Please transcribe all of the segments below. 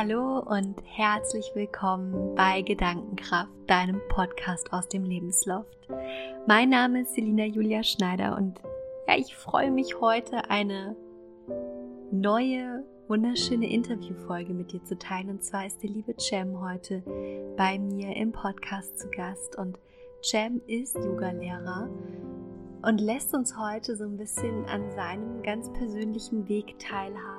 Hallo und herzlich willkommen bei Gedankenkraft, deinem Podcast aus dem Lebensloft. Mein Name ist Selina Julia Schneider und ja, ich freue mich heute eine neue, wunderschöne Interviewfolge mit dir zu teilen. Und zwar ist der liebe Cem heute bei mir im Podcast zu Gast. Und Cem ist Yogalehrer und lässt uns heute so ein bisschen an seinem ganz persönlichen Weg teilhaben,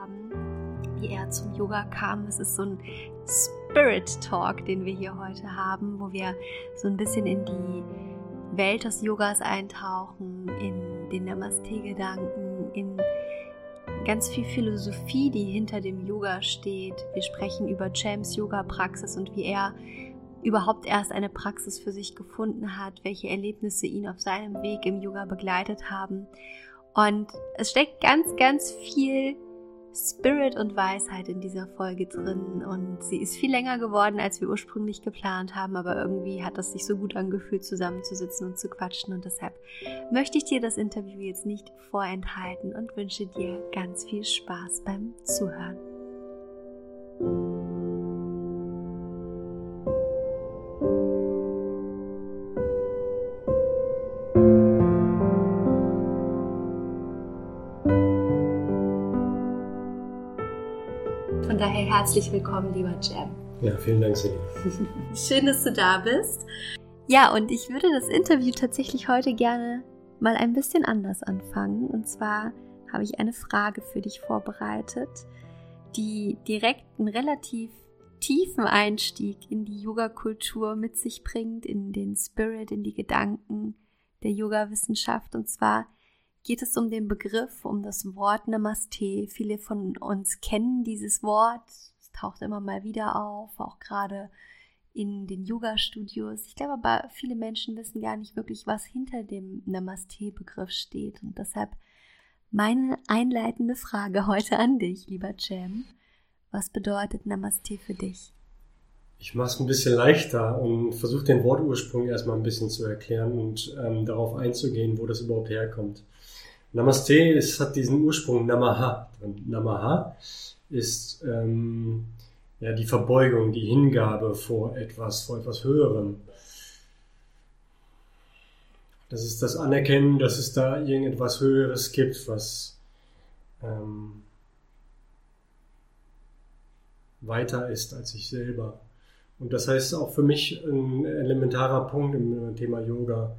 wie er zum Yoga kam. Es ist so ein Spirit Talk, den wir hier heute haben, wo wir so ein bisschen in die Welt des Yogas eintauchen, in den Namaste-Gedanken, in ganz viel Philosophie, die hinter dem Yoga steht. Wir sprechen über Champs Yoga-Praxis und wie er überhaupt erst eine Praxis für sich gefunden hat, welche Erlebnisse ihn auf seinem Weg im Yoga begleitet haben. Und es steckt ganz, ganz viel Spirit und Weisheit in dieser Folge drin und sie ist viel länger geworden, als wir ursprünglich geplant haben, aber irgendwie hat es sich so gut angefühlt, zusammenzusitzen und zu quatschen und deshalb möchte ich dir das Interview jetzt nicht vorenthalten und wünsche dir ganz viel Spaß beim Zuhören. Daher herzlich willkommen, lieber Jam. Ja, vielen Dank, Celine. Schön, dass du da bist. Ja, und ich würde das Interview tatsächlich heute gerne mal ein bisschen anders anfangen. Und zwar habe ich eine Frage für dich vorbereitet, die direkt einen relativ tiefen Einstieg in die Yoga-Kultur mit sich bringt, in den Spirit, in die Gedanken der Yoga-Wissenschaft. Und zwar geht es um den Begriff, um das Wort Namaste. Viele von uns kennen dieses Wort. Es taucht immer mal wieder auf, auch gerade in den Yoga-Studios. Ich glaube aber, viele Menschen wissen gar nicht wirklich, was hinter dem Namaste-Begriff steht. Und deshalb meine einleitende Frage heute an dich, lieber Cem. Was bedeutet Namaste für dich? Ich mache es ein bisschen leichter und versuche den Wortursprung erstmal ein bisschen zu erklären und ähm, darauf einzugehen, wo das überhaupt herkommt. Namaste ist, hat diesen Ursprung Namaha drin. Namaha ist ähm, ja, die Verbeugung, die Hingabe vor etwas, vor etwas Höherem. Das ist das Anerkennen, dass es da irgendetwas Höheres gibt, was ähm, weiter ist als ich selber. Und das heißt auch für mich ein elementarer Punkt im Thema Yoga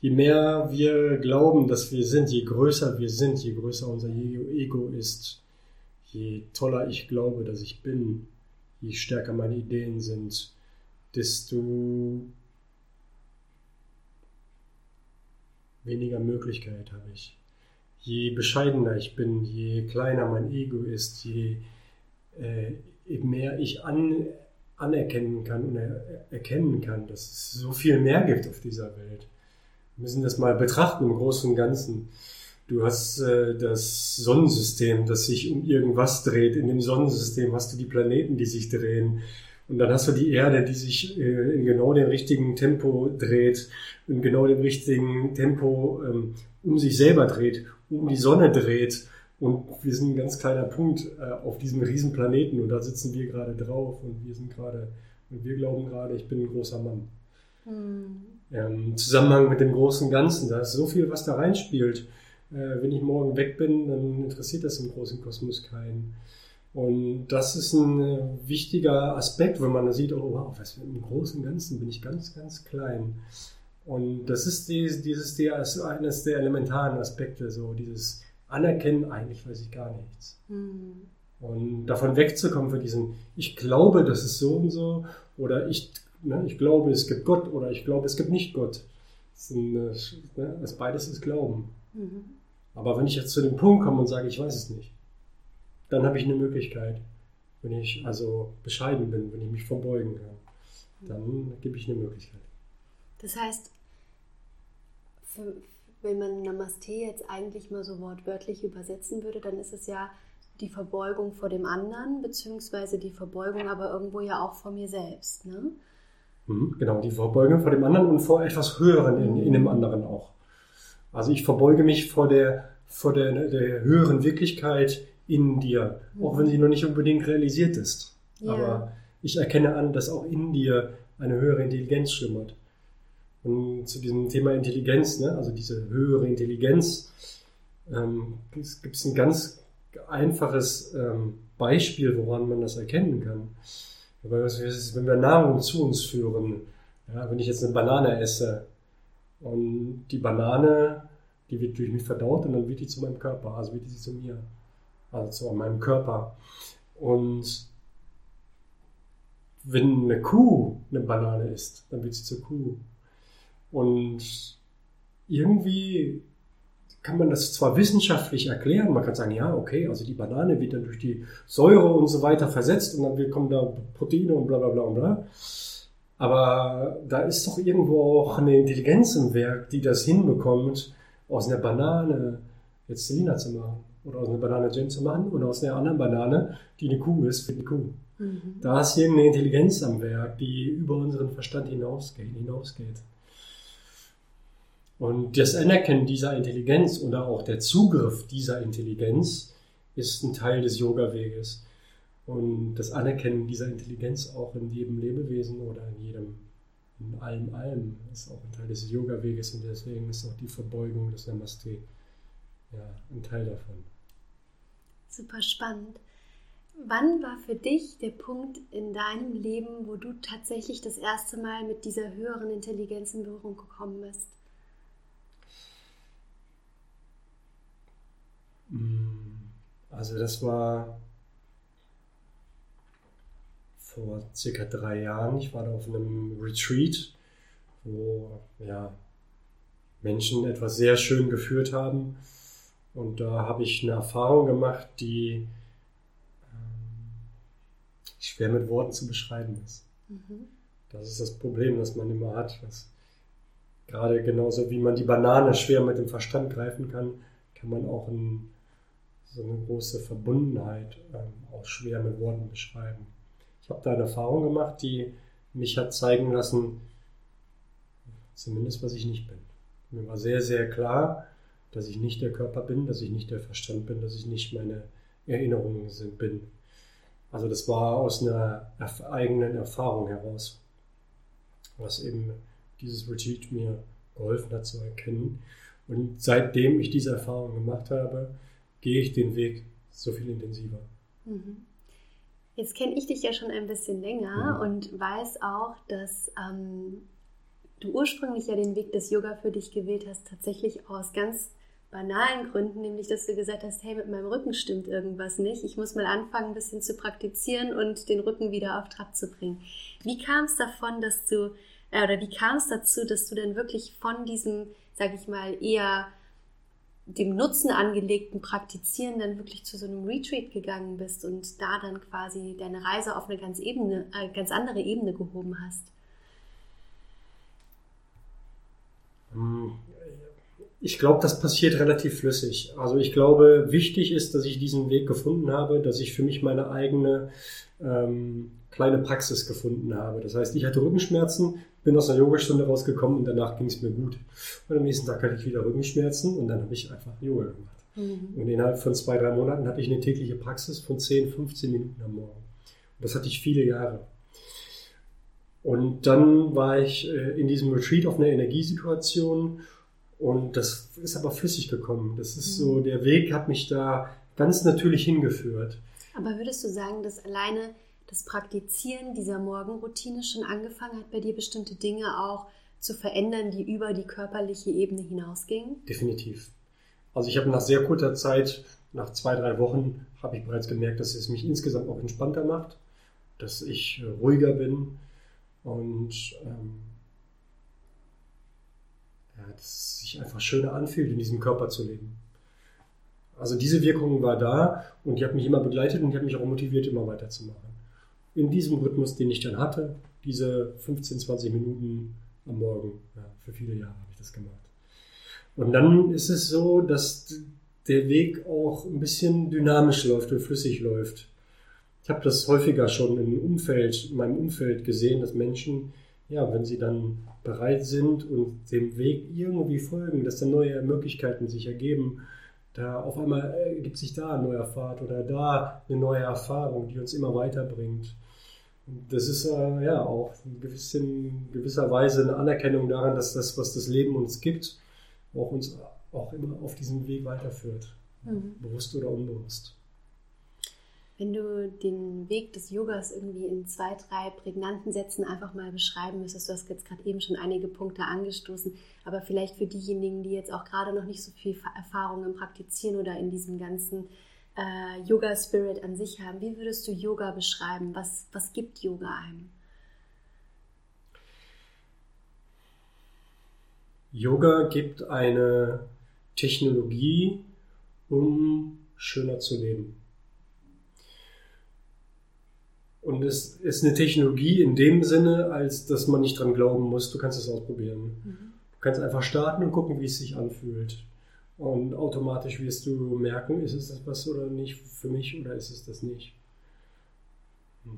je mehr wir glauben, dass wir sind, je größer wir sind, je größer unser Ego ist, je toller ich glaube, dass ich bin, je stärker meine Ideen sind, desto weniger Möglichkeit habe ich. Je bescheidener ich bin, je kleiner mein Ego ist, je äh, mehr ich an, anerkennen kann und er, erkennen kann, dass es so viel mehr gibt auf dieser Welt wir müssen das mal betrachten im Großen und Ganzen. Du hast äh, das Sonnensystem, das sich um irgendwas dreht. In dem Sonnensystem hast du die Planeten, die sich drehen. Und dann hast du die Erde, die sich äh, in genau dem richtigen Tempo dreht, in genau dem richtigen Tempo ähm, um sich selber dreht, um die Sonne dreht. Und wir sind ein ganz kleiner Punkt äh, auf diesem riesen Planeten und da sitzen wir gerade drauf und wir sind gerade, und wir glauben gerade, ich bin ein großer Mann. Hm im Zusammenhang mit dem großen Ganzen. Da ist so viel, was da reinspielt. Äh, wenn ich morgen weg bin, dann interessiert das im großen Kosmos keinen. Und das ist ein äh, wichtiger Aspekt, wenn man da sieht, oh wow, was im großen Ganzen bin ich ganz, ganz klein. Und das ist dieses, dieses der, eines der elementaren Aspekte, so dieses Anerkennen, eigentlich weiß ich gar nichts. Mhm. Und davon wegzukommen von diesem, ich glaube, das ist so und so, oder ich Ne? Ich glaube, es gibt Gott oder ich glaube, es gibt nicht Gott. Das, ein, ne? das beides ist Glauben. Mhm. Aber wenn ich jetzt zu dem Punkt komme und sage, ich weiß es nicht, dann habe ich eine Möglichkeit. Wenn ich also bescheiden bin, wenn ich mich verbeugen kann, dann gebe ich eine Möglichkeit. Das heißt, für, wenn man Namaste jetzt eigentlich mal so wortwörtlich übersetzen würde, dann ist es ja die Verbeugung vor dem anderen, beziehungsweise die Verbeugung aber irgendwo ja auch vor mir selbst. Ne? Mhm, genau, die Verbeugung vor dem anderen und vor etwas Höheren in, in dem anderen auch. Also ich verbeuge mich vor der, vor der, der höheren Wirklichkeit in dir, auch wenn sie noch nicht unbedingt realisiert ist. Ja. Aber ich erkenne an, dass auch in dir eine höhere Intelligenz schlummert. Und zu diesem Thema Intelligenz, ne, also diese höhere Intelligenz, ähm, gibt es ein ganz einfaches ähm, Beispiel, woran man das erkennen kann. Wenn wir Nahrung zu uns führen, ja, wenn ich jetzt eine Banane esse und die Banane, die wird durch mich verdaut und dann wird die zu meinem Körper, also wird sie zu mir, also zu meinem Körper. Und wenn eine Kuh eine Banane isst, dann wird sie zur Kuh. Und irgendwie kann man das zwar wissenschaftlich erklären, man kann sagen, ja, okay, also die Banane wird dann durch die Säure und so weiter versetzt und dann kommen da Proteine und bla bla bla und bla. Aber da ist doch irgendwo auch eine Intelligenz im Werk, die das hinbekommt, aus einer Banane jetzt Selina zu machen. Oder aus einer Banane Jane zu machen. Oder aus einer anderen Banane, die eine Kuh ist, für die Kuh. Mhm. Da ist irgendeine Intelligenz am Werk, die über unseren Verstand hinausgeht. hinausgeht. Und das Anerkennen dieser Intelligenz oder auch der Zugriff dieser Intelligenz ist ein Teil des Yoga-Weges. Und das Anerkennen dieser Intelligenz auch in jedem Lebewesen oder in jedem, in allem, allem ist auch ein Teil des Yoga-Weges und deswegen ist auch die Verbeugung des Namaste ja, ein Teil davon. Super spannend. Wann war für dich der Punkt in deinem Leben, wo du tatsächlich das erste Mal mit dieser höheren Intelligenz in Berührung gekommen bist? Also das war vor circa drei Jahren. Ich war da auf einem Retreat, wo ja, Menschen etwas sehr schön geführt haben. Und da habe ich eine Erfahrung gemacht, die ähm, schwer mit Worten zu beschreiben ist. Mhm. Das ist das Problem, das man immer hat. Dass gerade genauso wie man die Banane schwer mit dem Verstand greifen kann, kann man auch ein so eine große Verbundenheit ähm, auch schwer mit Worten beschreiben. Ich habe da eine Erfahrung gemacht, die mich hat zeigen lassen, zumindest was ich nicht bin. Mir war sehr, sehr klar, dass ich nicht der Körper bin, dass ich nicht der Verstand bin, dass ich nicht meine Erinnerungen sind, bin. Also das war aus einer eigenen Erfahrung heraus, was eben dieses Retreat mir geholfen hat zu erkennen. Und seitdem ich diese Erfahrung gemacht habe, gehe ich den Weg so viel intensiver. Mhm. Jetzt kenne ich dich ja schon ein bisschen länger mhm. und weiß auch, dass ähm, du ursprünglich ja den Weg des Yoga für dich gewählt hast, tatsächlich aus ganz banalen Gründen, nämlich dass du gesagt hast, hey, mit meinem Rücken stimmt irgendwas nicht. Ich muss mal anfangen, ein bisschen zu praktizieren und den Rücken wieder auf Trab zu bringen. Wie kam es davon, dass du, äh, oder wie kam es dazu, dass du dann wirklich von diesem, sag ich mal, eher dem Nutzen angelegten Praktizieren dann wirklich zu so einem Retreat gegangen bist und da dann quasi deine Reise auf eine ganz, Ebene, äh, ganz andere Ebene gehoben hast? Hm, ich glaube, das passiert relativ flüssig. Also ich glaube, wichtig ist, dass ich diesen Weg gefunden habe, dass ich für mich meine eigene ähm, kleine Praxis gefunden habe. Das heißt, ich hatte Rückenschmerzen, bin aus einer Yogastunde rausgekommen und danach ging es mir gut. Und am nächsten Tag hatte ich wieder Rückenschmerzen und dann habe ich einfach Yoga gemacht. Mhm. Und innerhalb von zwei, drei Monaten hatte ich eine tägliche Praxis von 10, 15 Minuten am Morgen. Und das hatte ich viele Jahre. Und dann war ich äh, in diesem Retreat auf einer Energiesituation und das ist aber flüssig gekommen. Das ist mhm. so, der Weg hat mich da ganz natürlich hingeführt. Aber würdest du sagen, dass alleine das Praktizieren dieser Morgenroutine schon angefangen hat, bei dir bestimmte Dinge auch zu verändern, die über die körperliche Ebene hinausgingen? Definitiv. Also ich habe nach sehr kurzer Zeit, nach zwei, drei Wochen, habe ich bereits gemerkt, dass es mich insgesamt auch entspannter macht, dass ich äh, ruhiger bin und ähm, ja, dass es sich einfach schöner anfühlt, in diesem Körper zu leben. Also diese Wirkung war da und die hat mich immer begleitet und die hat mich auch motiviert, immer weiterzumachen in diesem Rhythmus, den ich dann hatte, diese 15, 20 Minuten am Morgen. Ja, für viele Jahre habe ich das gemacht. Und dann ist es so, dass der Weg auch ein bisschen dynamisch läuft und flüssig läuft. Ich habe das häufiger schon im Umfeld, in meinem Umfeld gesehen, dass Menschen, ja, wenn sie dann bereit sind und dem Weg irgendwie folgen, dass dann neue Möglichkeiten sich ergeben, da auf einmal ergibt sich da ein neuer Pfad oder da eine neue Erfahrung, die uns immer weiterbringt. Das ist äh, ja auch in gewissen, gewisser Weise eine Anerkennung daran, dass das, was das Leben uns gibt, auch uns auch immer auf diesem Weg weiterführt. Mhm. Bewusst oder unbewusst. Wenn du den Weg des Yogas irgendwie in zwei, drei prägnanten Sätzen einfach mal beschreiben müsstest, du hast jetzt gerade eben schon einige Punkte angestoßen, aber vielleicht für diejenigen, die jetzt auch gerade noch nicht so viel Erfahrung im Praktizieren oder in diesem ganzen äh, Yoga-Spirit an sich haben, wie würdest du Yoga beschreiben? Was, was gibt Yoga einem? Yoga gibt eine Technologie, um schöner zu leben. Und es ist eine Technologie in dem Sinne, als dass man nicht dran glauben muss, du kannst es ausprobieren. Mhm. Du kannst einfach starten und gucken, wie es sich anfühlt. Und automatisch wirst du merken, ist es das was oder nicht für mich oder ist es das nicht.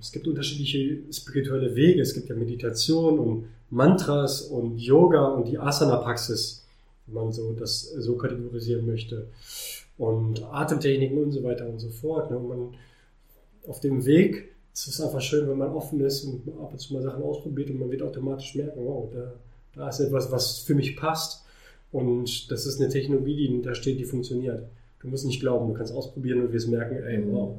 Es gibt unterschiedliche spirituelle Wege. Es gibt ja Meditation und Mantras und Yoga und die Asana-Praxis, wenn man so das so kategorisieren möchte. Und Atemtechniken und so weiter und so fort. Und man auf dem Weg es ist einfach schön, wenn man offen ist und ab und zu mal Sachen ausprobiert und man wird automatisch merken, wow, da, da ist etwas, was für mich passt. Und das ist eine Technologie, die da steht, die funktioniert. Du musst nicht glauben, du kannst ausprobieren und wirst merken, ey, mhm. wow,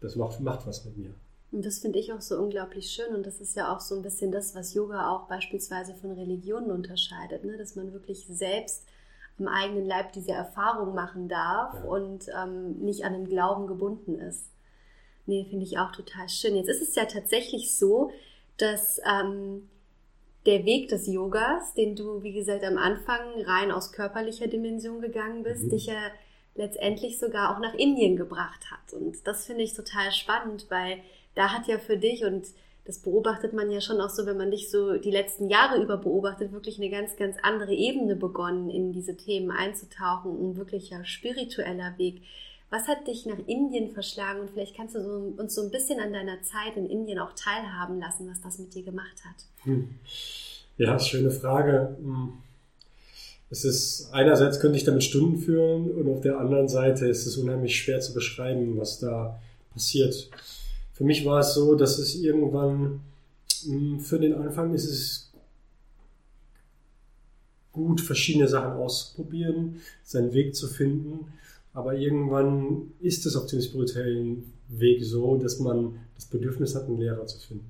das macht, macht was mit mir. Und das finde ich auch so unglaublich schön. Und das ist ja auch so ein bisschen das, was Yoga auch beispielsweise von Religionen unterscheidet, ne? dass man wirklich selbst am eigenen Leib diese Erfahrung machen darf ja. und ähm, nicht an den Glauben gebunden ist. Nee, finde ich auch total schön. Jetzt ist es ja tatsächlich so, dass ähm, der Weg des Yogas, den du, wie gesagt, am Anfang rein aus körperlicher Dimension gegangen bist, mhm. dich ja letztendlich sogar auch nach Indien gebracht hat. Und das finde ich total spannend, weil da hat ja für dich und das beobachtet man ja schon auch so, wenn man dich so die letzten Jahre über beobachtet, wirklich eine ganz, ganz andere Ebene begonnen, in diese Themen einzutauchen, ein wirklicher spiritueller Weg. Was hat dich nach Indien verschlagen und vielleicht kannst du so, uns so ein bisschen an deiner Zeit in Indien auch teilhaben lassen, was das mit dir gemacht hat? Hm. Ja, schöne Frage. Hm. Es ist einerseits könnte ich damit Stunden führen und auf der anderen Seite ist es unheimlich schwer zu beschreiben, was da passiert. Für mich war es so, dass es irgendwann hm, für den Anfang ist es gut, verschiedene Sachen auszuprobieren, seinen Weg zu finden. Aber irgendwann ist es auf dem spirituellen Weg so, dass man das Bedürfnis hat, einen Lehrer zu finden.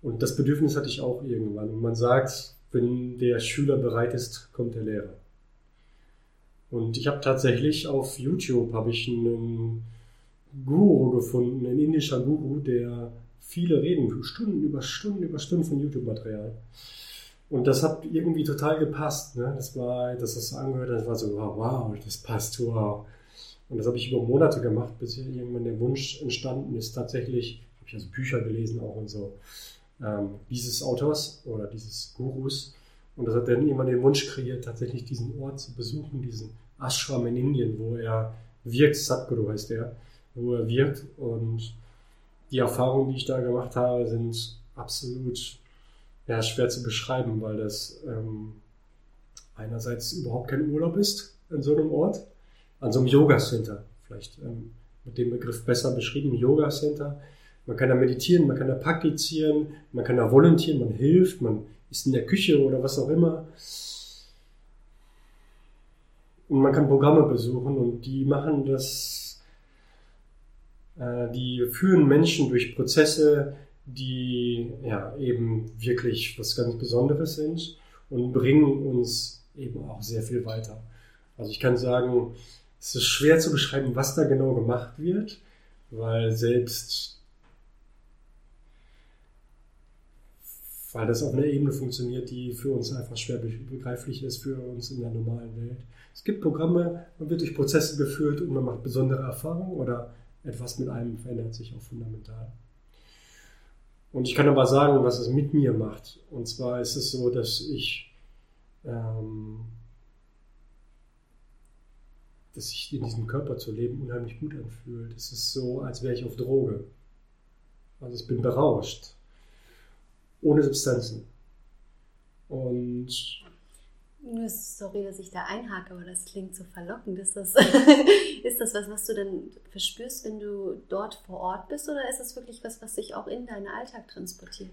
Und das Bedürfnis hatte ich auch irgendwann. Und man sagt, wenn der Schüler bereit ist, kommt der Lehrer. Und ich habe tatsächlich auf YouTube habe ich einen Guru gefunden, ein indischer Guru, der viele Reden, Stunden über Stunden über Stunden von YouTube-Material. Und das hat irgendwie total gepasst. Ne? Das war, dass das so angehört hat, das war so, wow, wow, das passt, wow. Und das habe ich über Monate gemacht, bis irgendwann der Wunsch entstanden ist, tatsächlich, habe ich also Bücher gelesen auch und so, ähm, dieses Autors oder dieses Gurus. Und das hat dann irgendwann den Wunsch kreiert, tatsächlich diesen Ort zu besuchen, diesen Ashram in Indien, wo er wirkt, Sadhguru heißt er, wo er wirkt. Und die Erfahrungen, die ich da gemacht habe, sind absolut ja, schwer zu beschreiben, weil das ähm, einerseits überhaupt kein Urlaub ist in so einem Ort, an so einem Yoga-Center, vielleicht ähm, mit dem Begriff besser beschrieben, Yoga-Center. Man kann da meditieren, man kann da praktizieren, man kann da volontieren, man hilft, man ist in der Küche oder was auch immer. Und man kann Programme besuchen und die machen das, äh, die führen Menschen durch Prozesse, die ja eben wirklich was ganz Besonderes sind und bringen uns eben auch sehr viel weiter. Also ich kann sagen, es ist schwer zu beschreiben, was da genau gemacht wird, weil selbst weil das auf einer Ebene funktioniert, die für uns einfach schwer begreiflich ist, für uns in der normalen Welt. Es gibt Programme, man wird durch Prozesse geführt und man macht besondere Erfahrungen oder etwas mit einem verändert sich auch fundamental. Und ich kann aber sagen, was es mit mir macht. Und zwar ist es so, dass ich, ähm, dass sich in diesem Körper zu leben unheimlich gut anfühlt. Es ist so, als wäre ich auf Droge. Also ich bin berauscht. Ohne Substanzen. Und sorry, dass ich da einhake, aber das klingt so verlockend. Ist das, ist das was, was du dann verspürst, wenn du dort vor Ort bist, oder ist das wirklich was, was sich auch in deinen Alltag transportiert?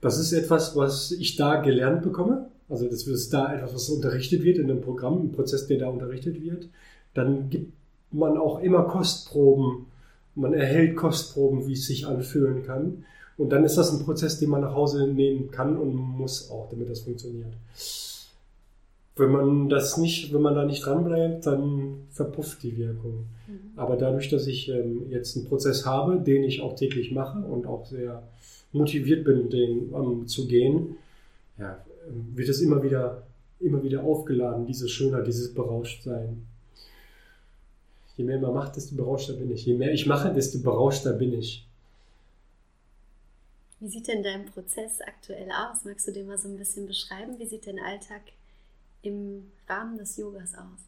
Das ist etwas, was ich da gelernt bekomme. Also das ist da etwas, was unterrichtet wird in einem Programm, im Prozess, der da unterrichtet wird. Dann gibt man auch immer Kostproben. Man erhält Kostproben, wie es sich anfühlen kann. Und dann ist das ein Prozess, den man nach Hause nehmen kann und muss auch, damit das funktioniert. Wenn man das nicht, wenn man da nicht dranbleibt, dann verpufft die Wirkung. Mhm. Aber dadurch, dass ich ähm, jetzt einen Prozess habe, den ich auch täglich mache und auch sehr motiviert bin, den um, zu gehen, ja, wird es immer wieder, immer wieder aufgeladen, diese Schönheit, dieses Berauschtsein. Je mehr man macht, desto berauschter bin ich. Je mehr ich mache, desto berauschter bin ich. Wie sieht denn dein Prozess aktuell aus? Magst du dir mal so ein bisschen beschreiben? Wie sieht dein Alltag im Rahmen des Yogas aus?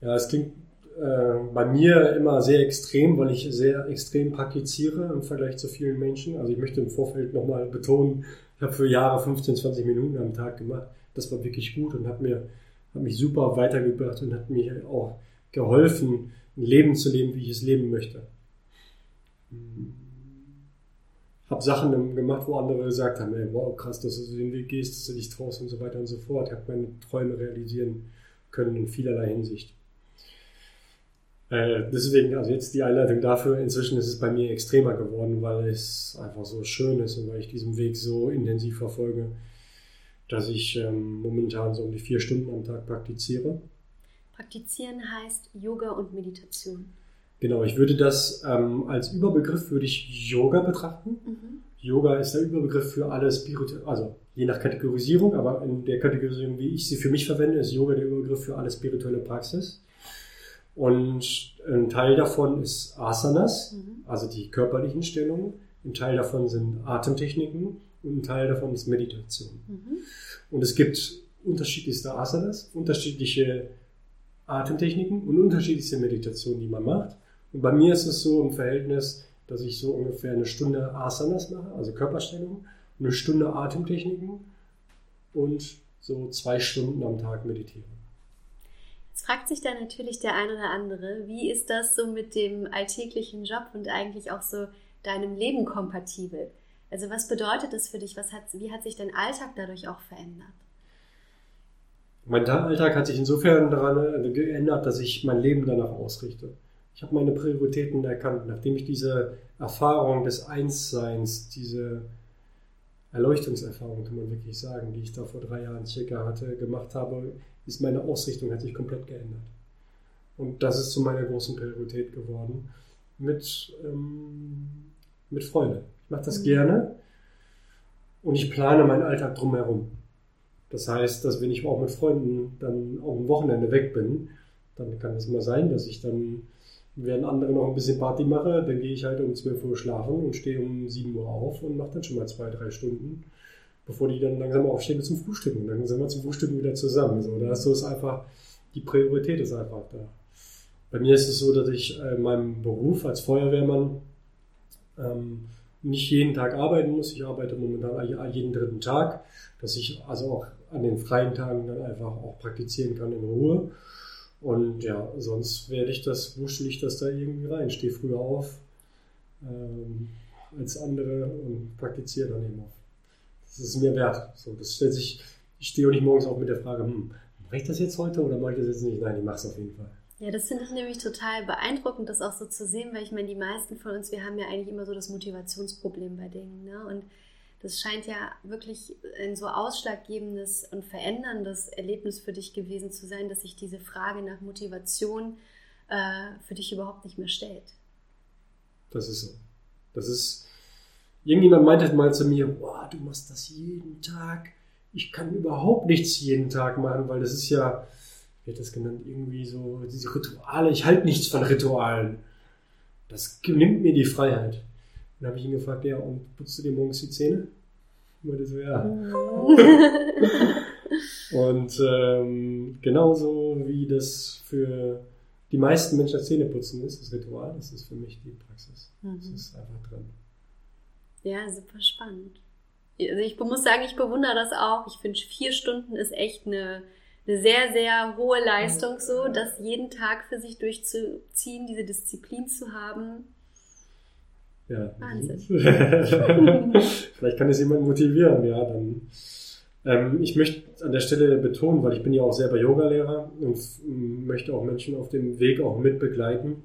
Ja, es klingt äh, bei mir immer sehr extrem, weil ich sehr extrem praktiziere im Vergleich zu vielen Menschen. Also ich möchte im Vorfeld nochmal betonen, ich habe für Jahre 15, 20 Minuten am Tag gemacht. Das war wirklich gut und hat mir hat mich super weitergebracht und hat mir auch geholfen, ein Leben zu leben, wie ich es leben möchte. Habe Sachen gemacht, wo andere gesagt haben, ey, wow, krass, dass du den Weg gehst, dass du dich traust und so weiter und so fort. Ich habe meine Träume realisieren können in vielerlei Hinsicht. Äh, deswegen, also jetzt die Einleitung dafür. Inzwischen ist es bei mir extremer geworden, weil es einfach so schön ist und weil ich diesen Weg so intensiv verfolge, dass ich ähm, momentan so um die vier Stunden am Tag praktiziere. Praktizieren heißt Yoga und Meditation. Genau, ich würde das ähm, als Überbegriff würde ich Yoga betrachten. Mhm. Yoga ist der Überbegriff für alle spirituelle, also je nach Kategorisierung, aber in der Kategorisierung, wie ich sie für mich verwende, ist Yoga der Überbegriff für alle spirituelle Praxis. Und ein Teil davon ist Asanas, mhm. also die körperlichen Stellungen. Ein Teil davon sind Atemtechniken und ein Teil davon ist Meditation. Mhm. Und es gibt unterschiedlichste Asanas, unterschiedliche Atemtechniken und unterschiedlichste Meditationen, die man macht. Und bei mir ist es so im Verhältnis, dass ich so ungefähr eine Stunde Asanas mache, also Körperstellung, eine Stunde Atemtechniken und so zwei Stunden am Tag meditiere. Jetzt fragt sich da natürlich der ein oder andere, wie ist das so mit dem alltäglichen Job und eigentlich auch so deinem Leben kompatibel? Also was bedeutet das für dich? Was hat, wie hat sich dein Alltag dadurch auch verändert? Mein Alltag hat sich insofern daran äh, geändert, dass ich mein Leben danach ausrichte. Ich habe meine Prioritäten erkannt, nachdem ich diese Erfahrung des Einsseins, diese Erleuchtungserfahrung, kann man wirklich sagen, die ich da vor drei Jahren circa hatte, gemacht habe, ist meine Ausrichtung hat sich komplett geändert. Und das ist zu meiner großen Priorität geworden. Mit, ähm, mit Freude. Ich mache das mhm. gerne und ich plane meinen Alltag drumherum. Das heißt, dass wenn ich auch mit Freunden dann auch am Wochenende weg bin, dann kann es mal sein, dass ich dann, während andere noch ein bisschen Party mache, dann gehe ich halt um 12 Uhr schlafen und stehe um 7 Uhr auf und mache dann schon mal zwei, drei Stunden, bevor die dann langsam aufstehen zum Frühstücken. Und dann sind wir zum Frühstücken wieder zusammen. So, da ist so ist einfach, die Priorität ist einfach da. Bei mir ist es so, dass ich in meinem Beruf als Feuerwehrmann ähm, nicht jeden Tag arbeiten muss. Ich arbeite momentan jeden dritten Tag, dass ich also auch an den freien Tagen dann einfach auch praktizieren kann in Ruhe. Und ja, sonst werde ich das, wuschel ich das da irgendwie rein, stehe früher auf ähm, als andere und praktiziere dann eben auch. Das ist mir wert. So, das stellt sich, ich stehe auch nicht morgens auf mit der Frage, hm, mache ich das jetzt heute oder mache ich das jetzt nicht? Nein, ich mache es auf jeden Fall. Ja, das finde ich nämlich total beeindruckend, das auch so zu sehen, weil ich meine, die meisten von uns, wir haben ja eigentlich immer so das Motivationsproblem bei Dingen. Ne? Und das scheint ja wirklich ein so ausschlaggebendes und veränderndes Erlebnis für dich gewesen zu sein, dass sich diese Frage nach Motivation äh, für dich überhaupt nicht mehr stellt. Das ist so. Das ist. Irgendjemand meinte mal zu mir, boah, du machst das jeden Tag. Ich kann überhaupt nichts jeden Tag machen, weil das ist ja, wie hat das genannt, irgendwie so, diese Rituale, ich halte nichts von Ritualen. Das nimmt mir die Freiheit. Dann habe ich ihn gefragt, ja, und putzt du dir morgens die Zähne? Ich meinte so, ja. und ähm, genauso wie das für die meisten Menschen das Zähneputzen ist, das Ritual, das ist für mich die Praxis. Mhm. Das ist einfach drin. Ja, super spannend. also ich muss sagen, ich bewundere das auch. Ich finde, vier Stunden ist echt eine, eine sehr, sehr hohe Leistung, so, das jeden Tag für sich durchzuziehen, diese Disziplin zu haben. Ja. Wahnsinn. Vielleicht kann es jemand motivieren, ja, dann. Ähm, ich möchte an der Stelle betonen, weil ich bin ja auch selber Yogalehrer und möchte auch Menschen auf dem Weg auch mit begleiten,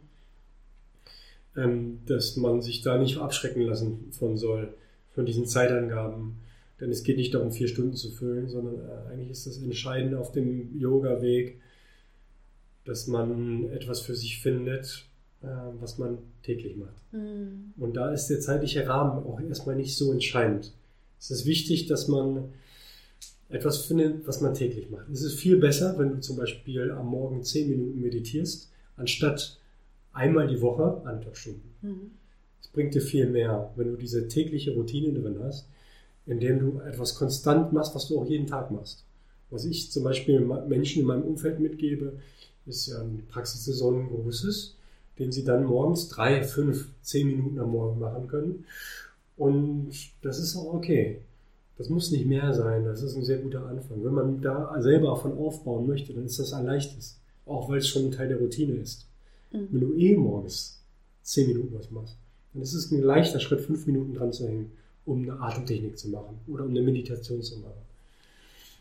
ähm, dass man sich da nicht abschrecken lassen von soll, von diesen Zeitangaben. Denn es geht nicht darum, vier Stunden zu füllen, sondern äh, eigentlich ist das Entscheidende auf dem Yoga-Weg, dass man etwas für sich findet, was man täglich macht. Mhm. Und da ist der zeitliche Rahmen auch erstmal nicht so entscheidend. Es ist wichtig, dass man etwas findet, was man täglich macht. Es ist viel besser, wenn du zum Beispiel am Morgen zehn Minuten meditierst, anstatt einmal die Woche anderthalb Stunden. Mhm. Es bringt dir viel mehr, wenn du diese tägliche Routine drin hast, indem du etwas konstant machst, was du auch jeden Tag machst. Was ich zum Beispiel Menschen in meinem Umfeld mitgebe, ist ja eine Praxissaison ein großes, den sie dann morgens drei, fünf, zehn Minuten am Morgen machen können. Und das ist auch okay. Das muss nicht mehr sein. Das ist ein sehr guter Anfang. Wenn man da selber davon aufbauen möchte, dann ist das ein leichtes. Auch weil es schon ein Teil der Routine ist. Mhm. Wenn du eh morgens zehn Minuten was machst, dann ist es ein leichter Schritt, fünf Minuten dran zu hängen, um eine Atemtechnik zu machen oder um eine Meditation zu machen.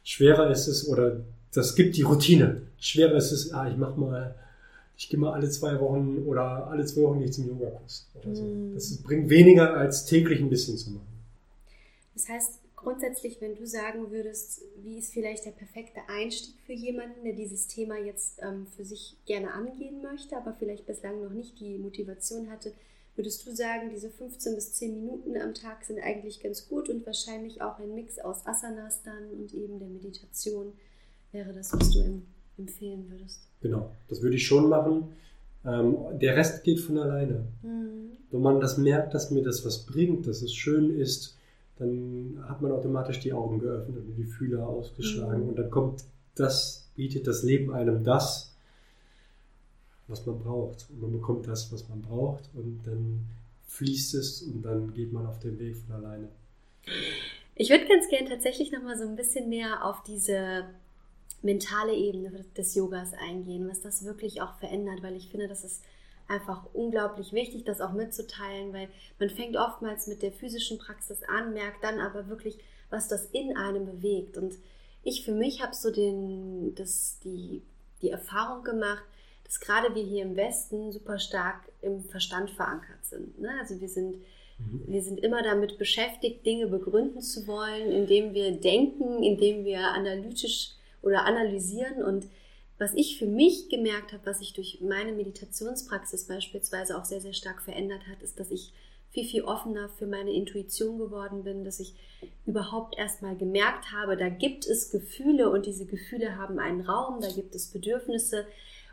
Schwerer ist es, oder das gibt die Routine. Schwerer ist es, ah, ich mach mal, ich gehe mal alle zwei Wochen oder alle zwei Wochen nicht zum Yogakurs oder so. Mhm. Das bringt weniger als täglich ein bisschen zu machen. Das heißt, grundsätzlich, wenn du sagen würdest, wie ist vielleicht der perfekte Einstieg für jemanden, der dieses Thema jetzt ähm, für sich gerne angehen möchte, aber vielleicht bislang noch nicht die Motivation hatte, würdest du sagen, diese 15 bis 10 Minuten am Tag sind eigentlich ganz gut und wahrscheinlich auch ein Mix aus Asanas dann und eben der Meditation wäre das, was du em- empfehlen würdest? Genau, das würde ich schon machen. Ähm, der Rest geht von alleine. Mhm. Wenn man das merkt, dass mir das was bringt, dass es schön ist, dann hat man automatisch die Augen geöffnet und die Fühler ausgeschlagen. Mhm. Und dann kommt das, bietet das Leben einem das, was man braucht. Und man bekommt das, was man braucht. Und dann fließt es und dann geht man auf den Weg von alleine. Ich würde ganz gern tatsächlich nochmal so ein bisschen mehr auf diese mentale Ebene des Yogas eingehen, was das wirklich auch verändert, weil ich finde, das ist einfach unglaublich wichtig, das auch mitzuteilen, weil man fängt oftmals mit der physischen Praxis an, merkt dann aber wirklich, was das in einem bewegt. Und ich für mich habe so den, das, die, die Erfahrung gemacht, dass gerade wir hier im Westen super stark im Verstand verankert sind. Ne? Also wir sind Mhm. wir sind immer damit beschäftigt, Dinge begründen zu wollen, indem wir denken, indem wir analytisch oder analysieren. Und was ich für mich gemerkt habe, was sich durch meine Meditationspraxis beispielsweise auch sehr, sehr stark verändert hat, ist, dass ich viel, viel offener für meine Intuition geworden bin, dass ich überhaupt erstmal gemerkt habe, da gibt es Gefühle und diese Gefühle haben einen Raum, da gibt es Bedürfnisse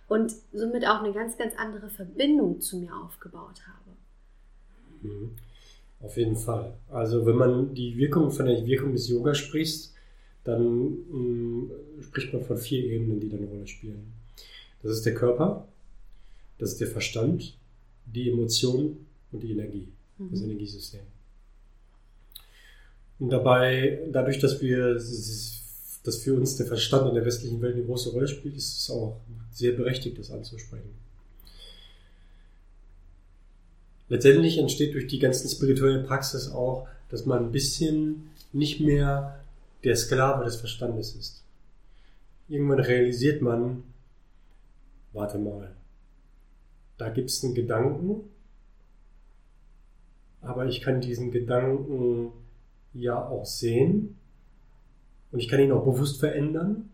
und somit auch eine ganz, ganz andere Verbindung zu mir aufgebaut habe. Mhm. Auf jeden Fall. Also wenn man die Wirkung von der Wirkung des Yoga spricht, dann mh, spricht man von vier Ebenen, die da eine Rolle spielen. Das ist der Körper, das ist der Verstand, die Emotionen und die Energie, das Mhm. Energiesystem. Und dabei, dadurch, dass wir, dass für uns der Verstand in der westlichen Welt eine große Rolle spielt, ist es auch sehr berechtigt, das anzusprechen. Letztendlich entsteht durch die ganzen spirituellen Praxis auch, dass man ein bisschen nicht mehr der Sklave des Verstandes ist. Irgendwann realisiert man, warte mal, da gibt es einen Gedanken, aber ich kann diesen Gedanken ja auch sehen und ich kann ihn auch bewusst verändern.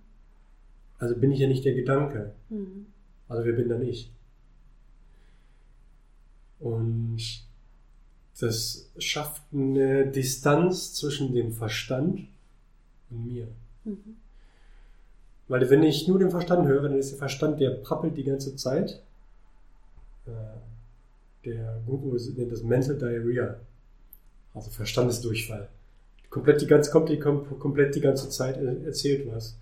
Also bin ich ja nicht der Gedanke. Mhm. Also wer bin dann ich? Und das schafft eine Distanz zwischen dem Verstand und mir. Mhm. Weil wenn ich nur den Verstand höre, dann ist der Verstand, der prappelt die ganze Zeit. Äh, Der Guru nennt das Mental Diarrhea. Also Verstandesdurchfall. Komplett die ganze, kommt die, kom- komplett die ganze Zeit er- erzählt was.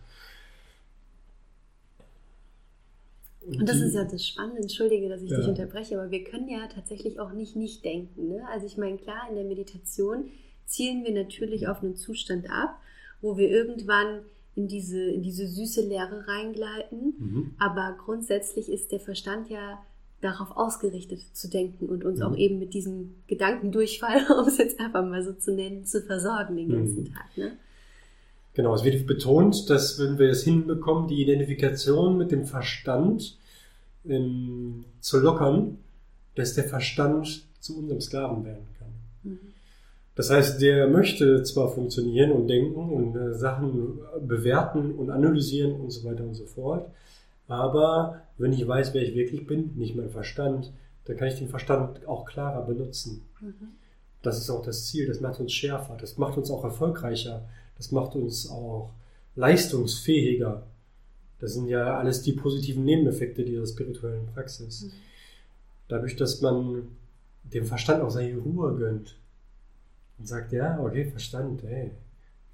Und das die- ist ja das Spannende, entschuldige, dass ich Ja. dich unterbreche, aber wir können ja tatsächlich auch nicht nicht denken. Ne? Also ich meine, klar, in der Meditation zielen wir natürlich auf einen Zustand ab, wo wir irgendwann in diese, in diese süße Leere reingleiten. Mhm. Aber grundsätzlich ist der Verstand ja darauf ausgerichtet zu denken und uns mhm. auch eben mit diesem Gedankendurchfall, um es jetzt einfach mal so zu nennen, zu versorgen den ganzen mhm. Tag. Ne? Genau, es wird betont, dass wenn wir es hinbekommen, die Identifikation mit dem Verstand ähm, zu lockern, dass der Verstand zu unserem Sklaven werden kann. Das heißt, der möchte zwar funktionieren und denken und äh, Sachen bewerten und analysieren und so weiter und so fort, aber wenn ich weiß, wer ich wirklich bin, nicht mein Verstand, dann kann ich den Verstand auch klarer benutzen. Mhm. Das ist auch das Ziel, das macht uns schärfer, das macht uns auch erfolgreicher, das macht uns auch leistungsfähiger. Das sind ja alles die positiven Nebeneffekte dieser spirituellen Praxis. Mhm. Dadurch, dass man dem Verstand auch seine Ruhe gönnt und sagt, ja, okay, Verstand, hey,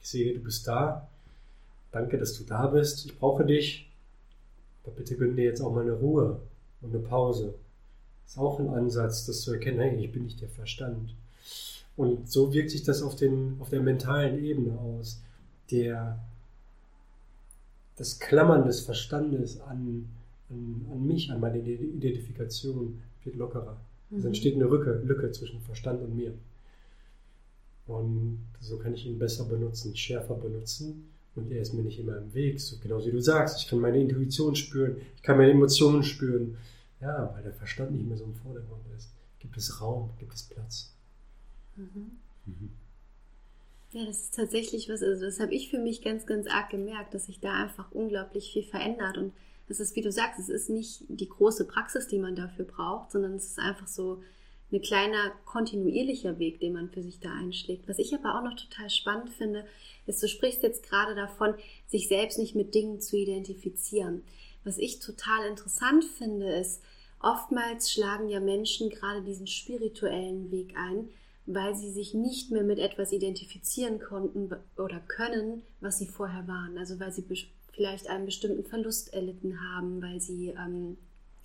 ich sehe, du bist da. Danke, dass du da bist. Ich brauche dich. Aber bitte gönn dir jetzt auch mal eine Ruhe und eine Pause. Das ist auch ein Ansatz, das zu erkennen, hey, ich bin nicht der Verstand. Und so wirkt sich das auf, den, auf der mentalen Ebene aus. Der, das Klammern des Verstandes an, an, an mich, an meine Identifikation wird lockerer. Mhm. Es entsteht eine Lücke, Lücke zwischen Verstand und mir. Und so kann ich ihn besser benutzen, schärfer benutzen. Und er ist mir nicht immer im Weg. So genau wie du sagst, ich kann meine Intuition spüren, ich kann meine Emotionen spüren. Ja, weil der Verstand nicht mehr so im Vordergrund ist. Gibt es Raum, gibt es Platz. Mhm. Mhm. Ja, das ist tatsächlich was, also das habe ich für mich ganz, ganz arg gemerkt, dass sich da einfach unglaublich viel verändert. Und es ist, wie du sagst, es ist nicht die große Praxis, die man dafür braucht, sondern es ist einfach so ein kleiner kontinuierlicher Weg, den man für sich da einschlägt. Was ich aber auch noch total spannend finde, ist, du sprichst jetzt gerade davon, sich selbst nicht mit Dingen zu identifizieren. Was ich total interessant finde, ist, oftmals schlagen ja Menschen gerade diesen spirituellen Weg ein, weil sie sich nicht mehr mit etwas identifizieren konnten oder können, was sie vorher waren. Also weil sie vielleicht einen bestimmten Verlust erlitten haben, weil sie, ähm,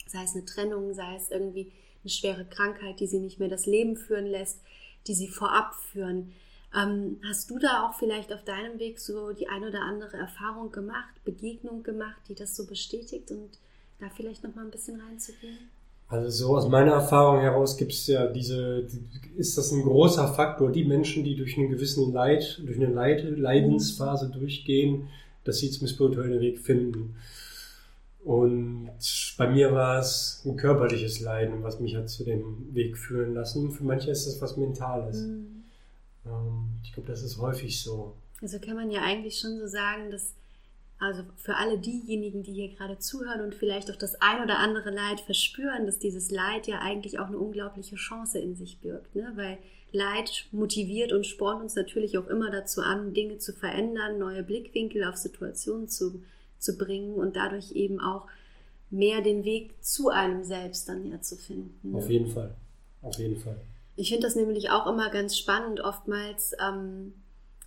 sei es eine Trennung, sei es irgendwie eine schwere Krankheit, die sie nicht mehr das Leben führen lässt, die sie vorab führen. Ähm, hast du da auch vielleicht auf deinem Weg so die ein oder andere Erfahrung gemacht, Begegnung gemacht, die das so bestätigt und da vielleicht noch mal ein bisschen reinzugehen? Also so aus meiner Erfahrung heraus gibt es ja diese, ist das ein großer Faktor, die Menschen, die durch einen gewissen Leid, durch eine Leid, Leidensphase durchgehen, dass sie zum spirituellen Weg finden. Und bei mir war es ein körperliches Leiden, was mich hat zu dem Weg führen lassen. Für manche ist es was Mentales. Mhm. Ich glaube, das ist häufig so. Also kann man ja eigentlich schon so sagen, dass also für alle diejenigen, die hier gerade zuhören und vielleicht auch das ein oder andere Leid verspüren, dass dieses Leid ja eigentlich auch eine unglaubliche Chance in sich birgt, ne? weil Leid motiviert und spornt uns natürlich auch immer dazu an, Dinge zu verändern, neue Blickwinkel auf Situationen zu zu bringen und dadurch eben auch mehr den Weg zu einem selbst dann ja zu finden. Auf jeden Fall, auf jeden Fall. Ich finde das nämlich auch immer ganz spannend. Oftmals, ähm,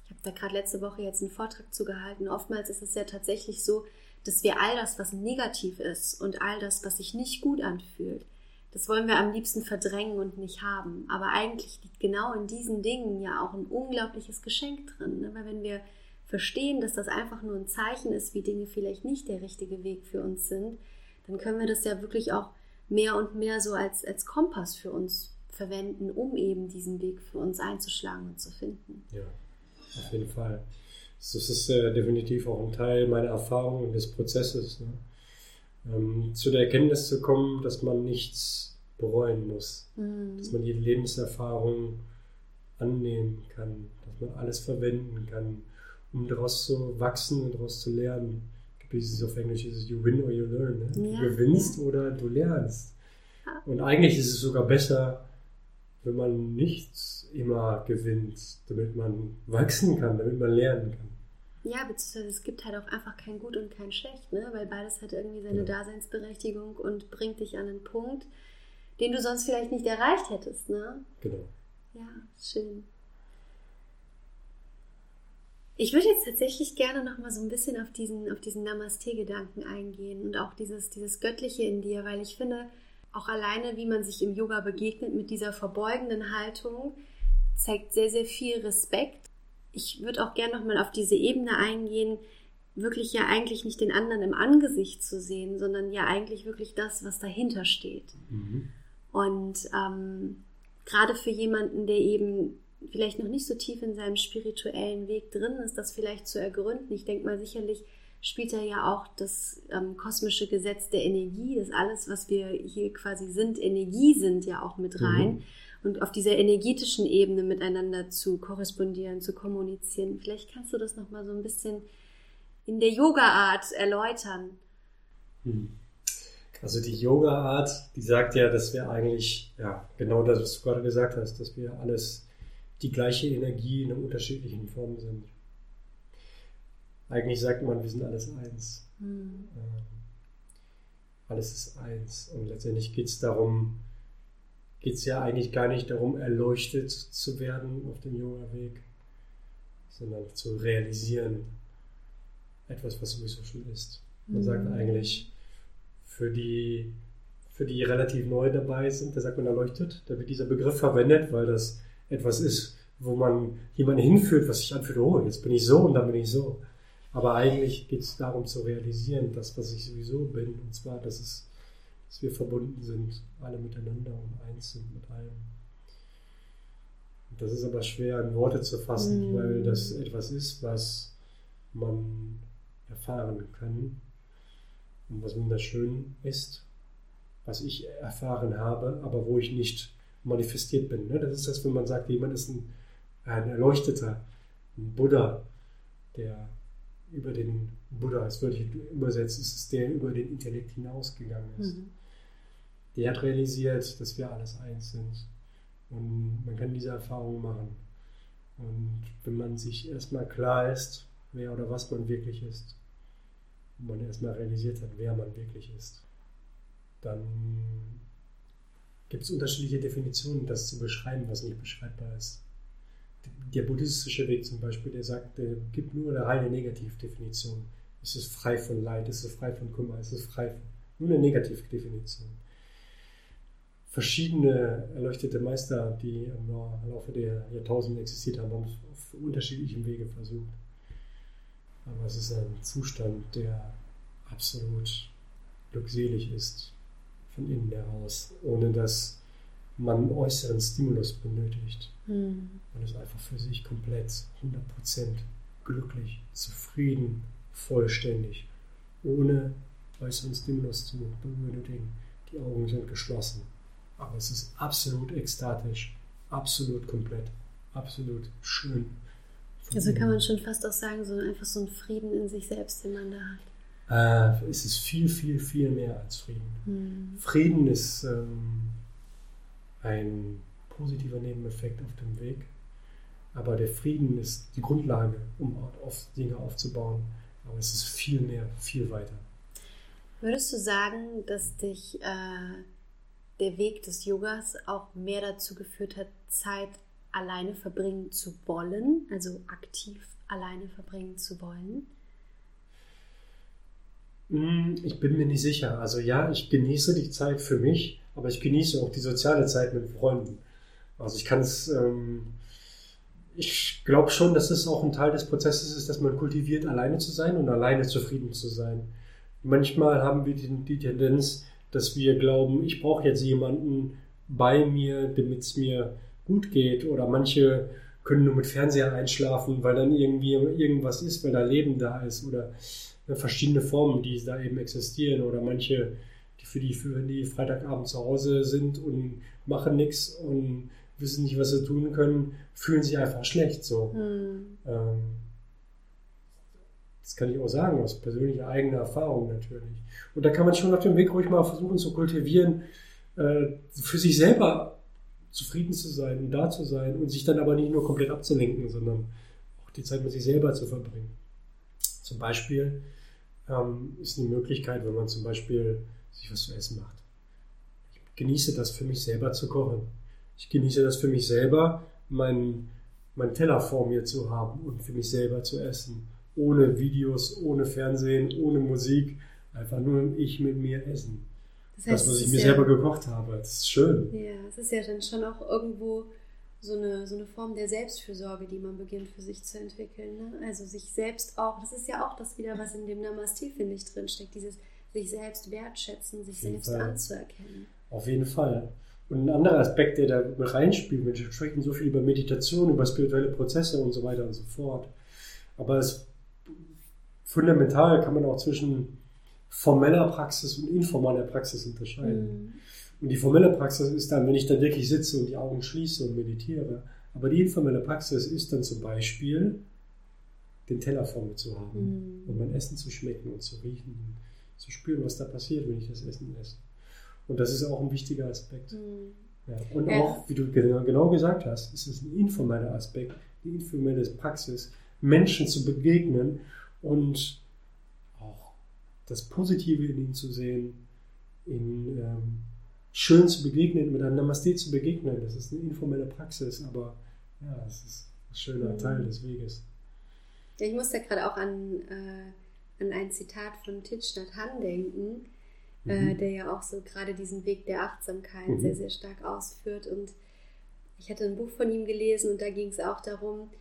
ich habe da gerade letzte Woche jetzt einen Vortrag zugehalten, oftmals ist es ja tatsächlich so, dass wir all das, was negativ ist und all das, was sich nicht gut anfühlt, das wollen wir am liebsten verdrängen und nicht haben. Aber eigentlich liegt genau in diesen Dingen ja auch ein unglaubliches Geschenk drin. Ne? Weil wenn wir verstehen, dass das einfach nur ein Zeichen ist, wie Dinge vielleicht nicht der richtige Weg für uns sind, dann können wir das ja wirklich auch mehr und mehr so als, als Kompass für uns verwenden, um eben diesen Weg für uns einzuschlagen und zu finden. Ja, auf jeden Fall. Das ist äh, definitiv auch ein Teil meiner Erfahrung und des Prozesses. Ne? Ähm, zu der Erkenntnis zu kommen, dass man nichts bereuen muss, mhm. dass man jede Lebenserfahrung annehmen kann, dass man alles verwenden kann um daraus zu wachsen und daraus zu lernen. Wie es auf Englisch ist, you win or you learn. Ne? Ja, du gewinnst oder du lernst. Und eigentlich ist es sogar besser, wenn man nichts immer gewinnt, damit man wachsen kann, damit man lernen kann. Ja, beziehungsweise es gibt halt auch einfach kein Gut und kein Schlecht, ne? weil beides hat irgendwie seine ja. Daseinsberechtigung und bringt dich an einen Punkt, den du sonst vielleicht nicht erreicht hättest. Ne? Genau. Ja, schön. Ich würde jetzt tatsächlich gerne noch mal so ein bisschen auf diesen, auf diesen Namaste-Gedanken eingehen und auch dieses, dieses Göttliche in dir, weil ich finde, auch alleine, wie man sich im Yoga begegnet mit dieser verbeugenden Haltung, zeigt sehr, sehr viel Respekt. Ich würde auch gerne nochmal auf diese Ebene eingehen, wirklich ja eigentlich nicht den anderen im Angesicht zu sehen, sondern ja eigentlich wirklich das, was dahinter steht. Mhm. Und ähm, gerade für jemanden, der eben vielleicht noch nicht so tief in seinem spirituellen Weg drin ist, das vielleicht zu ergründen. Ich denke mal, sicherlich spielt da ja auch das ähm, kosmische Gesetz der Energie, dass alles, was wir hier quasi sind, Energie sind, ja auch mit rein. Mhm. Und auf dieser energetischen Ebene miteinander zu korrespondieren, zu kommunizieren. Vielleicht kannst du das nochmal so ein bisschen in der Yoga-Art erläutern? Hm. Also die Yoga-Art, die sagt ja, dass wir eigentlich, ja, genau das, was du gerade gesagt hast, dass wir alles die gleiche Energie in einer unterschiedlichen Form sind. Eigentlich sagt man, wir sind alles eins. Mhm. Alles ist eins. Und letztendlich geht es darum, geht es ja eigentlich gar nicht darum, erleuchtet zu werden auf dem Yoga-Weg, sondern zu realisieren, etwas, was sowieso schon ist. Man mhm. sagt eigentlich, für die, für die relativ neu dabei sind, da sagt man erleuchtet, da wird dieser Begriff verwendet, weil das etwas ist, wo man jemanden hinführt, was sich anfühlt, oh, jetzt bin ich so und dann bin ich so. Aber eigentlich geht es darum zu realisieren, das, was ich sowieso bin, und zwar, dass, es, dass wir verbunden sind, alle miteinander und eins sind mit allem. Das ist aber schwer in Worte zu fassen, mhm. weil das etwas ist, was man erfahren können und was wunderschön ist, was ich erfahren habe, aber wo ich nicht manifestiert bin. Ne? Das ist das, wenn man sagt, jemand ist ein, ein Erleuchteter, ein Buddha, der über den Buddha, als würde ich übersetzen, ist es der über den Intellekt hinausgegangen ist. Mhm. Der hat realisiert, dass wir alles eins sind. Und man kann diese Erfahrung machen. Und wenn man sich erstmal klar ist, wer oder was man wirklich ist, und man erstmal realisiert hat, wer man wirklich ist, dann gibt es unterschiedliche Definitionen, das zu beschreiben, was nicht beschreibbar ist. Der buddhistische Weg zum Beispiel, der sagt, der gibt nur eine reine Negativdefinition. Es ist frei von Leid, es ist frei von Kummer, es ist frei von, nur eine Negativdefinition. Verschiedene erleuchtete Meister, die im Laufe der Jahrtausende existiert haben, haben es auf unterschiedlichen Wege versucht. Aber es ist ein Zustand, der absolut glückselig ist, von innen heraus, ohne dass man äußeren Stimulus benötigt. Mhm. Man ist einfach für sich komplett 100% glücklich, zufrieden, vollständig, ohne äußeren Stimulus zu benötigen. Die Augen sind geschlossen. Aber es ist absolut ekstatisch, absolut komplett, absolut schön also kann man schon fast auch sagen, so einfach so ein Frieden in sich selbst, den man da hat. Äh, es ist viel, viel, viel mehr als Frieden. Hm. Frieden ist ähm, ein positiver Nebeneffekt auf dem Weg, aber der Frieden ist die Grundlage, um auf Dinge aufzubauen. Aber es ist viel mehr, viel weiter. Würdest du sagen, dass dich äh, der Weg des Yogas auch mehr dazu geführt hat, Zeit alleine verbringen zu wollen, also aktiv alleine verbringen zu wollen? Hm, ich bin mir nicht sicher. Also ja, ich genieße die Zeit für mich, aber ich genieße auch die soziale Zeit mit Freunden. Also ich kann es, ähm, ich glaube schon, dass es auch ein Teil des Prozesses ist, dass man kultiviert, alleine zu sein und alleine zufrieden zu sein. Manchmal haben wir die, die Tendenz, dass wir glauben, ich brauche jetzt jemanden bei mir, damit es mir gut geht oder manche können nur mit Fernseher einschlafen, weil dann irgendwie irgendwas ist, weil da Leben da ist oder verschiedene Formen, die da eben existieren oder manche, die für die, für die Freitagabend zu Hause sind und machen nichts und wissen nicht, was sie tun können, fühlen sich einfach schlecht so. Mhm. Ähm, das kann ich auch sagen, aus persönlicher eigener Erfahrung natürlich. Und da kann man schon auf dem Weg ruhig mal versuchen zu kultivieren, äh, für sich selber zufrieden zu sein und da zu sein und sich dann aber nicht nur komplett abzulenken, sondern auch die Zeit mit sich selber zu verbringen. Zum Beispiel ähm, ist eine Möglichkeit, wenn man zum Beispiel sich was zu essen macht. Ich genieße das für mich selber zu kochen. Ich genieße das für mich selber, meinen mein Teller vor mir zu haben und für mich selber zu essen. Ohne Videos, ohne Fernsehen, ohne Musik. Einfach nur ich mit mir essen. Das, heißt, das was ich mir ja, selber gekocht habe. Das ist schön. Ja, es ist ja dann schon auch irgendwo so eine, so eine Form der Selbstfürsorge, die man beginnt für sich zu entwickeln. Ne? Also sich selbst auch, das ist ja auch das wieder, was in dem Namaste, finde ich, drinsteckt, dieses sich selbst wertschätzen, sich selbst Fall. anzuerkennen. Auf jeden Fall. Und ein anderer Aspekt, der da mit reinspielt, wir sprechen so viel über Meditation, über spirituelle Prozesse und so weiter und so fort. Aber es fundamental kann man auch zwischen formeller Praxis und informeller Praxis unterscheiden. Mhm. Und die formelle Praxis ist dann, wenn ich dann wirklich sitze und die Augen schließe und meditiere. Aber die informelle Praxis ist dann zum Beispiel, den Teller vor mir zu haben mhm. und mein Essen zu schmecken und zu riechen, zu spüren, was da passiert, wenn ich das Essen esse. Und das ist auch ein wichtiger Aspekt. Mhm. Ja. Und ja. auch, wie du genau gesagt hast, ist es ein informeller Aspekt, die informelle Praxis, Menschen zu begegnen und auch das Positive in ihnen zu sehen, in ähm, schön zu begegnen, mit einem Namaste zu begegnen. Das ist eine informelle Praxis, aber ja, es ist ein schöner mhm. Teil des Weges. Ja, ich musste gerade auch an, äh, an ein Zitat von Thich Hanh denken, äh, mhm. äh, der ja auch so gerade diesen Weg der Achtsamkeit mhm. sehr, sehr stark ausführt. Und ich hatte ein Buch von ihm gelesen und da ging es auch darum,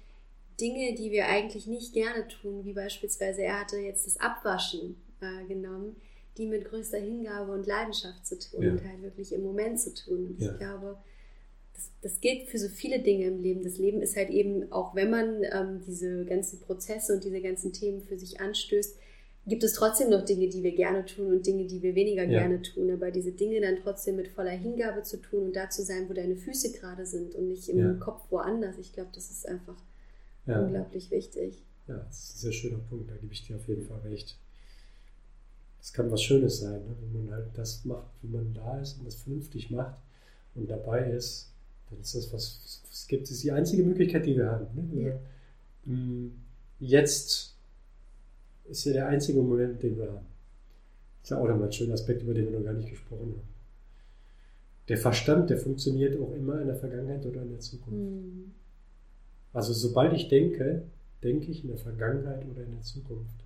Dinge, die wir eigentlich nicht gerne tun, wie beispielsweise er hatte jetzt das Abwaschen äh, genommen, die mit größter Hingabe und Leidenschaft zu tun ja. und halt wirklich im Moment zu tun. Und ja. ich glaube, das, das gilt für so viele Dinge im Leben. Das Leben ist halt eben, auch wenn man ähm, diese ganzen Prozesse und diese ganzen Themen für sich anstößt, gibt es trotzdem noch Dinge, die wir gerne tun und Dinge, die wir weniger ja. gerne tun. Aber diese Dinge dann trotzdem mit voller Hingabe zu tun und da zu sein, wo deine Füße gerade sind und nicht im ja. Kopf woanders, ich glaube, das ist einfach ja. unglaublich wichtig. Ja, das ist ein sehr schöner Punkt, da gebe ich dir auf jeden Fall recht es kann was Schönes sein, ne? wenn man halt das macht, wie man da ist und das vernünftig macht und dabei ist, dann ist das was, es gibt, ist die einzige Möglichkeit, die wir haben. Ne? Ja. Mm, jetzt ist ja der einzige Moment, den wir haben. Das ist ja auch nochmal ein schöner Aspekt, über den wir noch gar nicht gesprochen haben. Der Verstand, der funktioniert auch immer in der Vergangenheit oder in der Zukunft. Mhm. Also sobald ich denke, denke ich in der Vergangenheit oder in der Zukunft.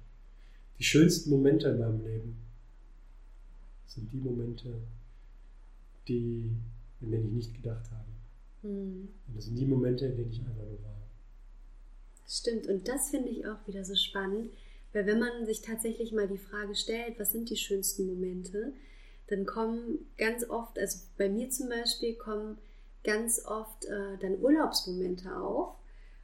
Die schönsten Momente in meinem Leben sind die Momente, die, in denen ich nicht gedacht habe. Mhm. Und das sind die Momente, in denen ich einfach nur war. Stimmt, und das finde ich auch wieder so spannend, weil wenn man sich tatsächlich mal die Frage stellt, was sind die schönsten Momente, dann kommen ganz oft, also bei mir zum Beispiel, kommen ganz oft äh, dann Urlaubsmomente auf,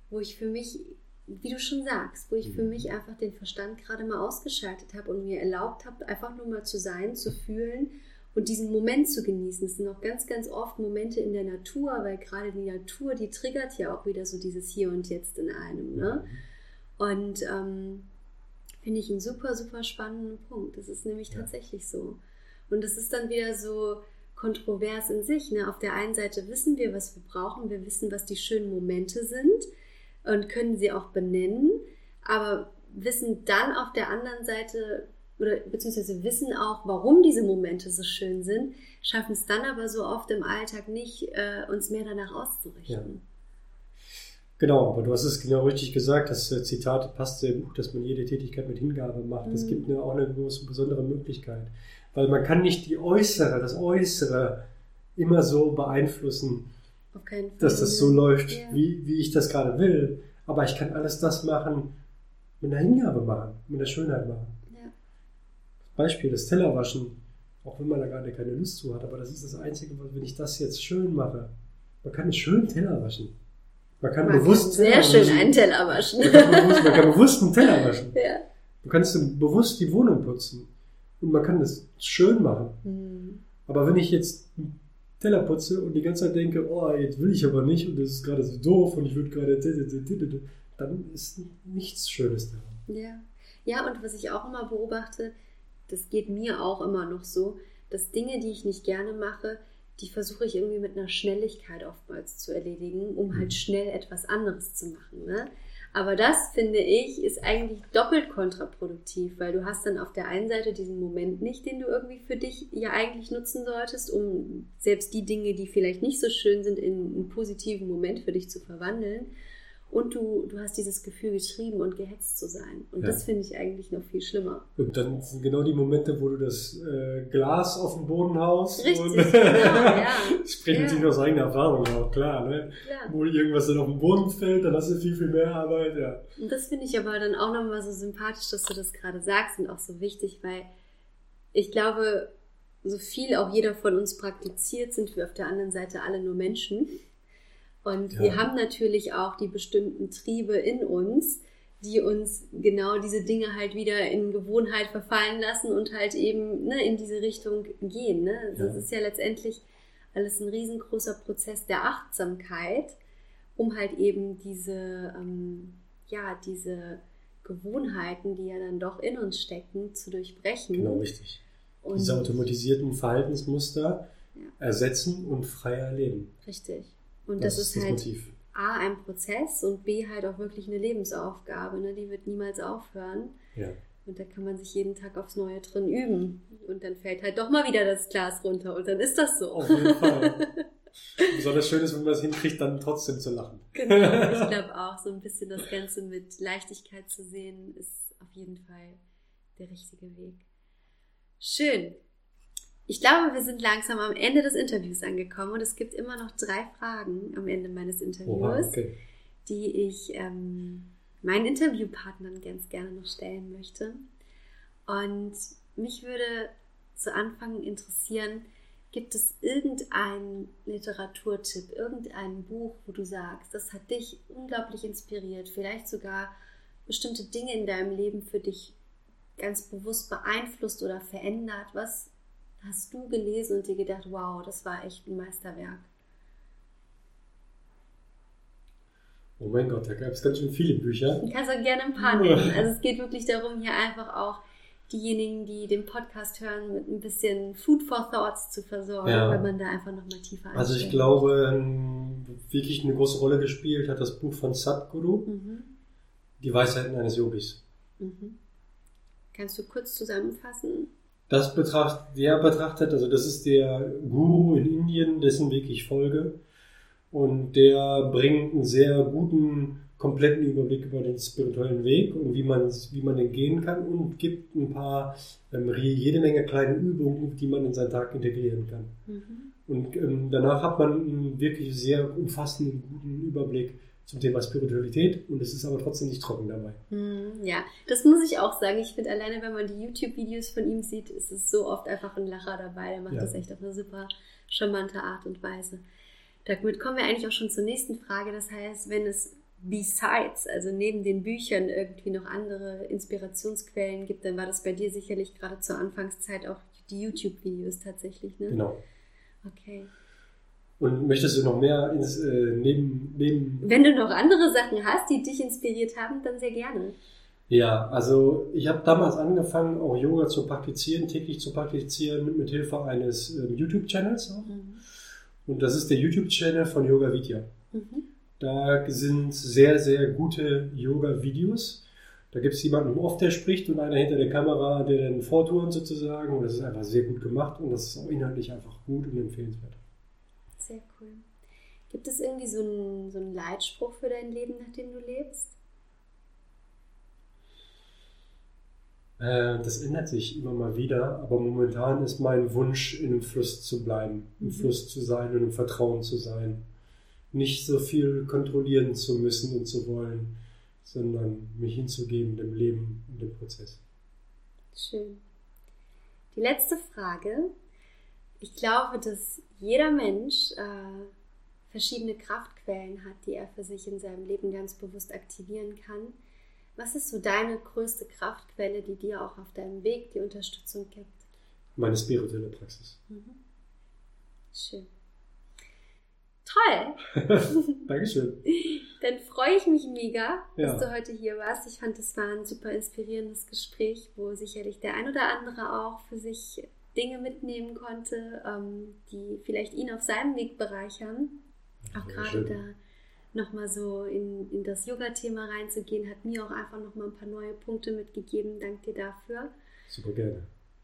wo ich für mich wie du schon sagst, wo ich für mhm. mich einfach den Verstand gerade mal ausgeschaltet habe und mir erlaubt habe, einfach nur mal zu sein, zu fühlen und diesen Moment zu genießen. Es sind auch ganz, ganz oft Momente in der Natur, weil gerade die Natur, die triggert ja auch wieder so dieses Hier und Jetzt in einem. Ne? Mhm. Und ähm, finde ich einen super, super spannenden Punkt. Das ist nämlich ja. tatsächlich so. Und das ist dann wieder so kontrovers in sich. Ne? Auf der einen Seite wissen wir, was wir brauchen, wir wissen, was die schönen Momente sind und können sie auch benennen, aber wissen dann auf der anderen Seite oder beziehungsweise wissen auch, warum diese Momente so schön sind, schaffen es dann aber so oft im Alltag nicht, äh, uns mehr danach auszurichten. Ja. Genau, aber du hast es genau richtig gesagt, das äh, Zitat passt sehr gut, dass man jede Tätigkeit mit Hingabe macht. Es mhm. gibt eine, auch eine große, besondere Möglichkeit, weil man kann nicht die äußere, das Äußere immer so beeinflussen, dass das so läuft, ja. wie, wie ich das gerade will. Aber ich kann alles das machen, mit einer Hingabe machen, mit einer Schönheit machen. Ja. Beispiel, das Tellerwaschen, auch wenn man da gerade keine Lust zu hat, aber das ist das Einzige, wenn ich das jetzt schön mache. Man kann einen schönen Teller waschen. Man kann man bewusst kann sehr schön einen Teller waschen. Man kann, bewusst, man kann bewusst einen Teller waschen. Ja. Du kannst bewusst die Wohnung putzen. Und man kann das schön machen. Mhm. Aber wenn ich jetzt Teller putze und die ganze Zeit denke, oh, jetzt will ich aber nicht und das ist gerade so doof und ich würde gerade, dann ist nichts Schönes daran. Ja. Ja, und was ich auch immer beobachte, das geht mir auch immer noch so, dass Dinge, die ich nicht gerne mache, die versuche ich irgendwie mit einer Schnelligkeit oftmals zu erledigen, um halt mhm. schnell etwas anderes zu machen. Ne? Aber das, finde ich, ist eigentlich doppelt kontraproduktiv, weil du hast dann auf der einen Seite diesen Moment nicht, den du irgendwie für dich ja eigentlich nutzen solltest, um selbst die Dinge, die vielleicht nicht so schön sind, in einen positiven Moment für dich zu verwandeln. Und du, du hast dieses Gefühl, geschrieben und gehetzt zu sein. Und ja. das finde ich eigentlich noch viel schlimmer. Und dann sind genau die Momente, wo du das äh, Glas auf den Boden haust. Richtig, und genau, ja. Sprechen ja. natürlich aus eigener Erfahrung auch, klar, ne? Klar. Wo irgendwas dann auf den Boden fällt, dann hast du viel, viel mehr Arbeit, ja. Und das finde ich aber dann auch nochmal so sympathisch, dass du das gerade sagst und auch so wichtig, weil ich glaube, so viel auch jeder von uns praktiziert, sind wir auf der anderen Seite alle nur Menschen. Und ja. wir haben natürlich auch die bestimmten Triebe in uns, die uns genau diese Dinge halt wieder in Gewohnheit verfallen lassen und halt eben ne, in diese Richtung gehen. Ne? Also ja. Das ist ja letztendlich alles ein riesengroßer Prozess der Achtsamkeit, um halt eben diese, ähm, ja, diese Gewohnheiten, die ja dann doch in uns stecken, zu durchbrechen. Genau, richtig. Und diese automatisierten Verhaltensmuster ja. ersetzen und freier leben. Richtig. Und das, das ist, halt Motiv. A, ein Prozess und B, halt auch wirklich eine Lebensaufgabe. Ne? Die wird niemals aufhören. Ja. Und da kann man sich jeden Tag aufs Neue drin üben. Und dann fällt halt doch mal wieder das Glas runter und dann ist das so. Auf jeden Fall. Besonders schön ist, wenn man es hinkriegt, dann trotzdem zu lachen. Genau, ich glaube auch, so ein bisschen das Ganze mit Leichtigkeit zu sehen, ist auf jeden Fall der richtige Weg. Schön. Ich glaube, wir sind langsam am Ende des Interviews angekommen und es gibt immer noch drei Fragen am Ende meines Interviews, Oha, okay. die ich ähm, meinen Interviewpartnern ganz gerne noch stellen möchte. Und mich würde zu Anfang interessieren, gibt es irgendeinen Literaturtipp, irgendein Buch, wo du sagst, das hat dich unglaublich inspiriert, vielleicht sogar bestimmte Dinge in deinem Leben für dich ganz bewusst beeinflusst oder verändert? Was hast du gelesen und dir gedacht, wow, das war echt ein Meisterwerk? Oh mein Gott, da gab es ganz schön viele Bücher. Du kannst auch gerne ein paar nennen. Also es geht wirklich darum, hier einfach auch diejenigen, die den Podcast hören, mit ein bisschen Food for Thoughts zu versorgen, ja. wenn man da einfach nochmal tiefer einsteigt. Also ich glaube, wirklich eine große Rolle gespielt hat das Buch von Sadhguru, mhm. Die Weisheiten eines Yogis. Mhm. Kannst du kurz zusammenfassen? Das betrachtet, der betrachtet, also das ist der Guru in Indien, dessen Weg ich folge. Und der bringt einen sehr guten, kompletten Überblick über den spirituellen Weg und wie man, wie man den gehen kann und gibt ein paar, ähm, jede Menge kleine Übungen, die man in seinen Tag integrieren kann. Mhm. Und ähm, danach hat man einen wirklich sehr umfassenden, guten Überblick zum Thema Spiritualität und es ist aber trotzdem nicht trocken dabei. Hm, ja, das muss ich auch sagen. Ich finde alleine, wenn man die YouTube-Videos von ihm sieht, ist es so oft einfach ein Lacher dabei. Der macht ja. das echt auf eine super charmante Art und Weise. Damit kommen wir eigentlich auch schon zur nächsten Frage. Das heißt, wenn es besides, also neben den Büchern irgendwie noch andere Inspirationsquellen gibt, dann war das bei dir sicherlich gerade zur Anfangszeit auch die YouTube-Videos tatsächlich, ne? Genau. Okay. Und möchtest du noch mehr ins, äh, neben, neben. Wenn du noch andere Sachen hast, die dich inspiriert haben, dann sehr gerne. Ja, also ich habe damals angefangen, auch Yoga zu praktizieren, täglich zu praktizieren, mit Hilfe eines äh, YouTube-Channels. Mhm. Und das ist der YouTube-Channel von Yoga Vidya. Mhm. Da sind sehr, sehr gute Yoga-Videos. Da gibt es jemanden oft, der spricht und einer hinter der Kamera, der dann vorturnt sozusagen. Und das ist einfach sehr gut gemacht und das ist auch inhaltlich einfach gut und empfehlenswert. Sehr cool. Gibt es irgendwie so einen, so einen Leitspruch für dein Leben, nach dem du lebst? Äh, das ändert sich immer mal wieder, aber momentan ist mein Wunsch, in einem Fluss zu bleiben, im mhm. Fluss zu sein und im Vertrauen zu sein. Nicht so viel kontrollieren zu müssen und zu wollen, sondern mich hinzugeben dem Leben und dem Prozess. Schön. Die letzte Frage. Ich glaube, dass jeder Mensch äh, verschiedene Kraftquellen hat, die er für sich in seinem Leben ganz bewusst aktivieren kann. Was ist so deine größte Kraftquelle, die dir auch auf deinem Weg die Unterstützung gibt? Meine spirituelle Praxis. Mhm. Schön. Toll! Dankeschön. Dann freue ich mich mega, ja. dass du heute hier warst. Ich fand, es war ein super inspirierendes Gespräch, wo sicherlich der ein oder andere auch für sich Dinge mitnehmen konnte, ähm, die vielleicht ihn auf seinem Weg bereichern. Auch gerade da nochmal so in, in das Yoga-Thema reinzugehen, hat mir auch einfach nochmal ein paar neue Punkte mitgegeben. Dank dir dafür. Super gerne.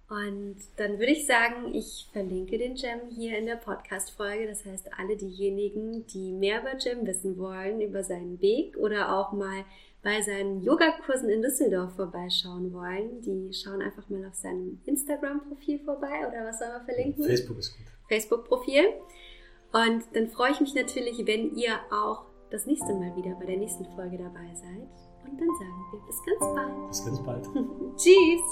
Und dann würde ich sagen, ich verlinke den Gem hier in der Podcast-Folge. Das heißt, alle diejenigen, die mehr über Gem wissen wollen, über seinen Weg oder auch mal bei seinen Yogakursen in Düsseldorf vorbeischauen wollen, die schauen einfach mal auf seinem Instagram-Profil vorbei oder was soll man verlinken? Facebook ist gut. Facebook-Profil. Und dann freue ich mich natürlich, wenn ihr auch das nächste Mal wieder bei der nächsten Folge dabei seid. Und dann sagen wir bis ganz bald. Bis ganz bald. Tschüss.